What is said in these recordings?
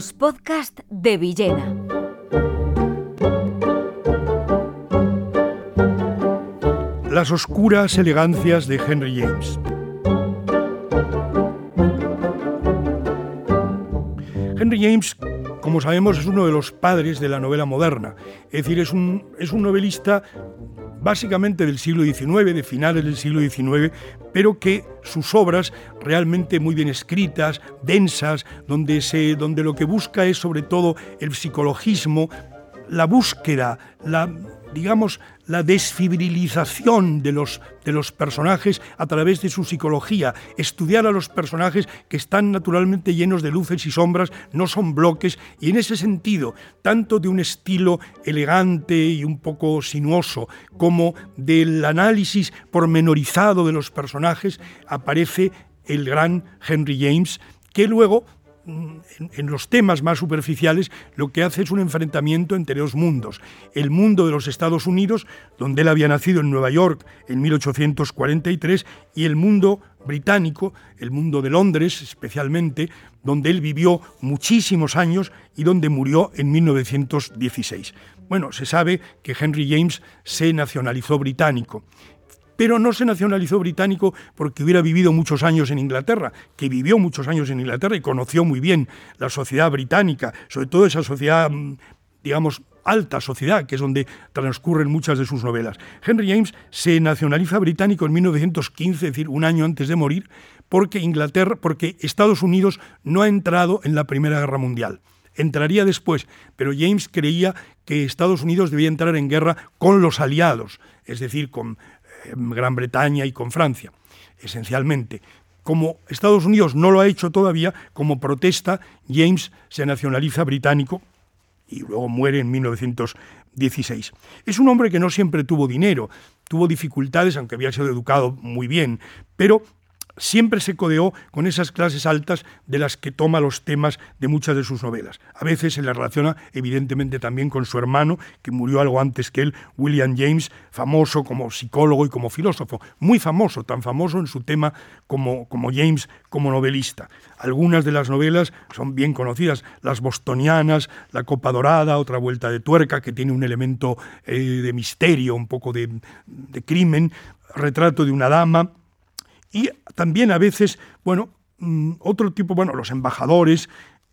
Los podcasts de Villena. Las oscuras elegancias de Henry James. Henry James, como sabemos, es uno de los padres de la novela moderna. Es decir, es un, es un novelista básicamente del siglo XIX, de finales del siglo XIX, pero que sus obras realmente muy bien escritas, densas, donde, se, donde lo que busca es sobre todo el psicologismo, la búsqueda, la digamos, la desfibrilización de los, de los personajes a través de su psicología, estudiar a los personajes que están naturalmente llenos de luces y sombras, no son bloques, y en ese sentido, tanto de un estilo elegante y un poco sinuoso, como del análisis pormenorizado de los personajes, aparece el gran Henry James, que luego en, los temas más superficiales, lo que hace es un enfrentamiento entre dos mundos. El mundo de los Estados Unidos, donde él había nacido en Nueva York en 1843, y el mundo británico, el mundo de Londres especialmente, donde él vivió muchísimos años y donde murió en 1916. Bueno, se sabe que Henry James se nacionalizó británico pero no se nacionalizó británico porque hubiera vivido muchos años en Inglaterra, que vivió muchos años en Inglaterra y conoció muy bien la sociedad británica, sobre todo esa sociedad, mm, digamos, alta sociedad, que es donde transcurren muchas de sus novelas. Henry James se nacionaliza británico en 1915, es decir, un año antes de morir, porque Inglaterra, porque Estados Unidos no ha entrado en la Primera Guerra Mundial. Entraría después, pero James creía que Estados Unidos debía entrar en guerra con los aliados, es decir, con Gran Bretaña y con Francia, esencialmente. Como Estados Unidos no lo ha hecho todavía, como protesta, James se nacionaliza británico y luego muere en 1916. Es un hombre que no siempre tuvo dinero, tuvo dificultades, aunque había sido educado muy bien, pero siempre se codeó con esas clases altas de las que toma los temas de muchas de sus novelas. A veces se le relaciona evidentemente también con su hermano, que murió algo antes que él, William James, famoso como psicólogo y como filósofo, muy famoso, tan famoso en su tema como, como James como novelista. Algunas de las novelas son bien conocidas, Las Bostonianas, La Copa Dorada, Otra Vuelta de Tuerca, que tiene un elemento eh, de misterio, un poco de, de crimen, Retrato de una dama, y también a veces, bueno, mm, otro tipo, bueno, los embajadores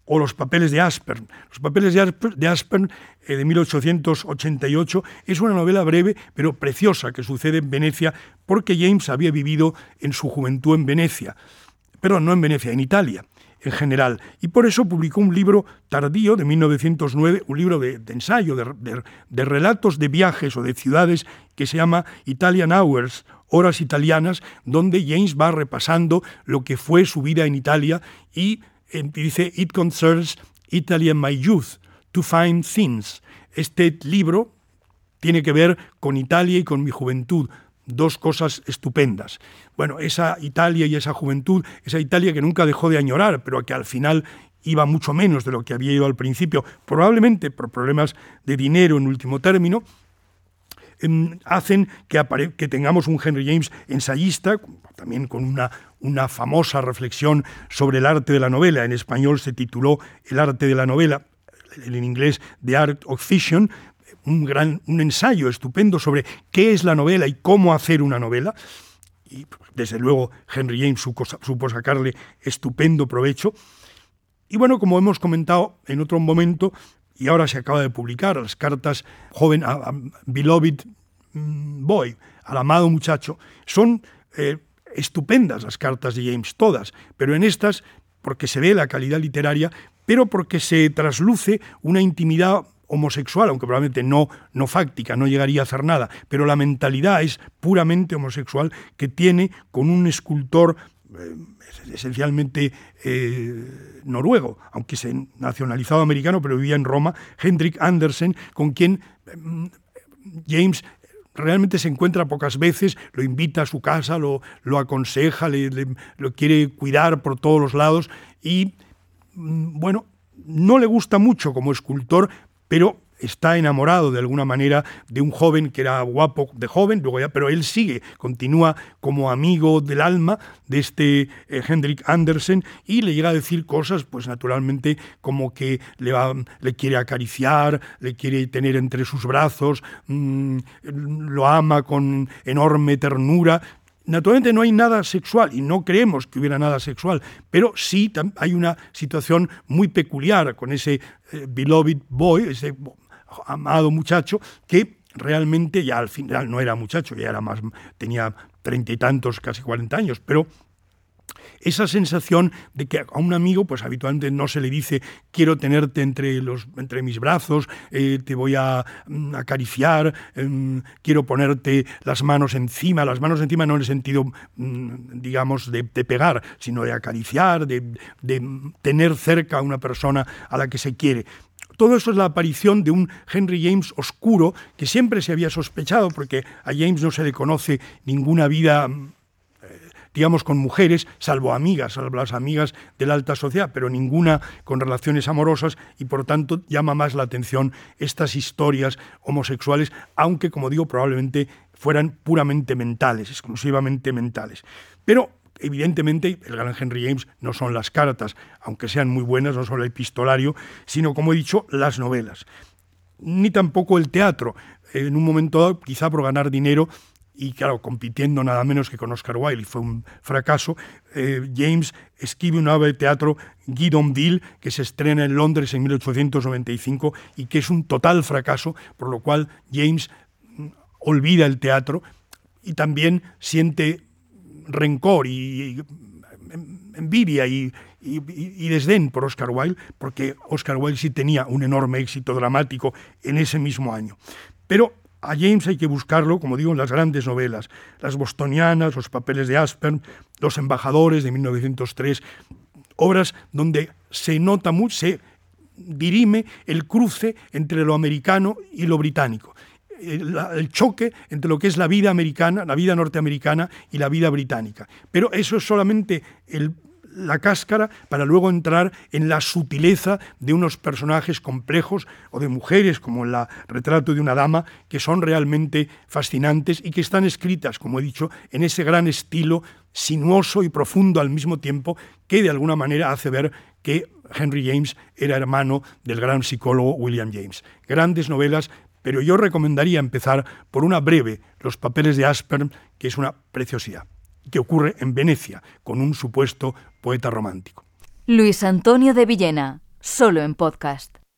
o los papeles de Aspern. Los papeles de Aspern eh, de 1888 es una novela breve pero preciosa que sucede en Venecia porque James había vivido en su juventud en Venecia, pero no en Venecia, en Italia en general. Y por eso publicó un libro tardío de 1909, un libro de, ensayo, de, relatos de viajes o de ciudades que se llama Italian Hours Horas Italianas, donde James va repasando lo que fue su vida en Italia y eh, dice, It concerns Italy and my youth, to find things. Este libro tiene que ver con Italia y con mi juventud, dos cosas estupendas. Bueno, esa Italia y esa juventud, esa Italia que nunca dejó de añorar, pero que al final iba mucho menos de lo que había ido al principio, probablemente por problemas de dinero en último término, hacen que, tengamos un Henry James ensayista, también con una, famosa reflexión sobre el arte de la novela. En español se tituló El arte de la novela, en inglés The Art of Fiction, un ensayo estupendo sobre qué es la novela y cómo hacer una novela. Y desde luego Henry James supo, supo sacarle estupendo provecho. Y bueno, como hemos comentado en otro momento, y ahora se acaba de publicar, las cartas joven, a, Beloved mm, Boy, al amado muchacho, son eh, estupendas las cartas de James, todas, pero en estas, porque se ve la calidad literaria, pero porque se trasluce una intimidad homosexual, aunque probablemente no, no fáctica, no llegaría a hacer nada, pero la mentalidad es puramente homosexual que tiene con un escultor esencialmente eh, noruego, aunque se nacionalizado americano, pero vivía en Roma, Hendrik Andersen, con quien mm, James realmente se encuentra pocas veces, lo invita a su casa, lo, lo aconseja, le, lo quiere cuidar por todos los lados y, mm, bueno, no le gusta mucho como escultor, pero está enamorado de alguna manera de un joven que era guapo de joven, luego ya, pero él sigue, continúa como amigo del alma de este eh, Hendrik Andersen y le llega a decir cosas, pues naturalmente como que le, va, le quiere acariciar, le quiere tener entre sus brazos, mm, lo ama con enorme ternura, Naturalmente no hay nada sexual y no creemos que hubiera nada sexual, pero sí hay una situación muy peculiar con ese eh, beloved boy, ese amado muchacho, que realmente ya al final no era muchacho, ya era más, tenía treinta y tantos, casi cuarenta años, pero esa sensación de que a un amigo, pues habitualmente no se le dice quiero tenerte entre, los, entre mis brazos, eh, te voy a mm, acariciar, em, quiero ponerte las manos encima, las manos encima no en el sentido, mm, digamos, de, pegar, sino de acariciar, de, de tener cerca a una persona a la que se quiere. Todo eso es la aparición de un Henry James oscuro que siempre se había sospechado, porque a James no se le conoce ninguna vida eh, digamos, con mujeres, salvo amigas, salvo las amigas de la alta sociedad, pero ninguna con relaciones amorosas y por tanto llama más la atención estas historias homosexuales, aunque, como digo, probablemente fueran puramente mentales, exclusivamente mentales. Pero evidentemente, el gran Henry James no son las cartas, aunque sean muy buenas, no son el epistolario, sino, como he dicho, las novelas. Ni tampoco el teatro. En un momento dado, quizá por ganar dinero, y claro, compitiendo nada menos que con Oscar Wilde, y fue un fracaso, eh, James escribe una obra de teatro, Guidonville, que se estrena en Londres en 1895 y que es un total fracaso, por lo cual James mm, olvida el teatro y también siente rencor y, envidia y, desdén por Oscar Wilde, porque Oscar Wilde sí tenía un enorme éxito dramático en ese mismo año. Pero a James hay que buscarlo, como digo, en las grandes novelas, las bostonianas, los papeles de Aspern, Los embajadores de 1903, obras donde se nota mucho, se dirime el cruce entre lo americano y lo británico el, choque entre lo que es la vida americana, la vida norteamericana y la vida británica. Pero eso es solamente la cáscara para luego entrar en la sutileza de unos personajes complejos o de mujeres, como el retrato de una dama, que son realmente fascinantes y que están escritas, como he dicho, en ese gran estilo sinuoso y profundo al mismo tiempo, que de alguna manera hace ver que Henry James era hermano del gran psicólogo William James. Grandes novelas pero yo recomendaría empezar por una breve, Los papeles de Aspern, que es una preciosidad, que ocurre en Venecia, con un supuesto poeta romántico. Luis Antonio de Villena, solo en podcast.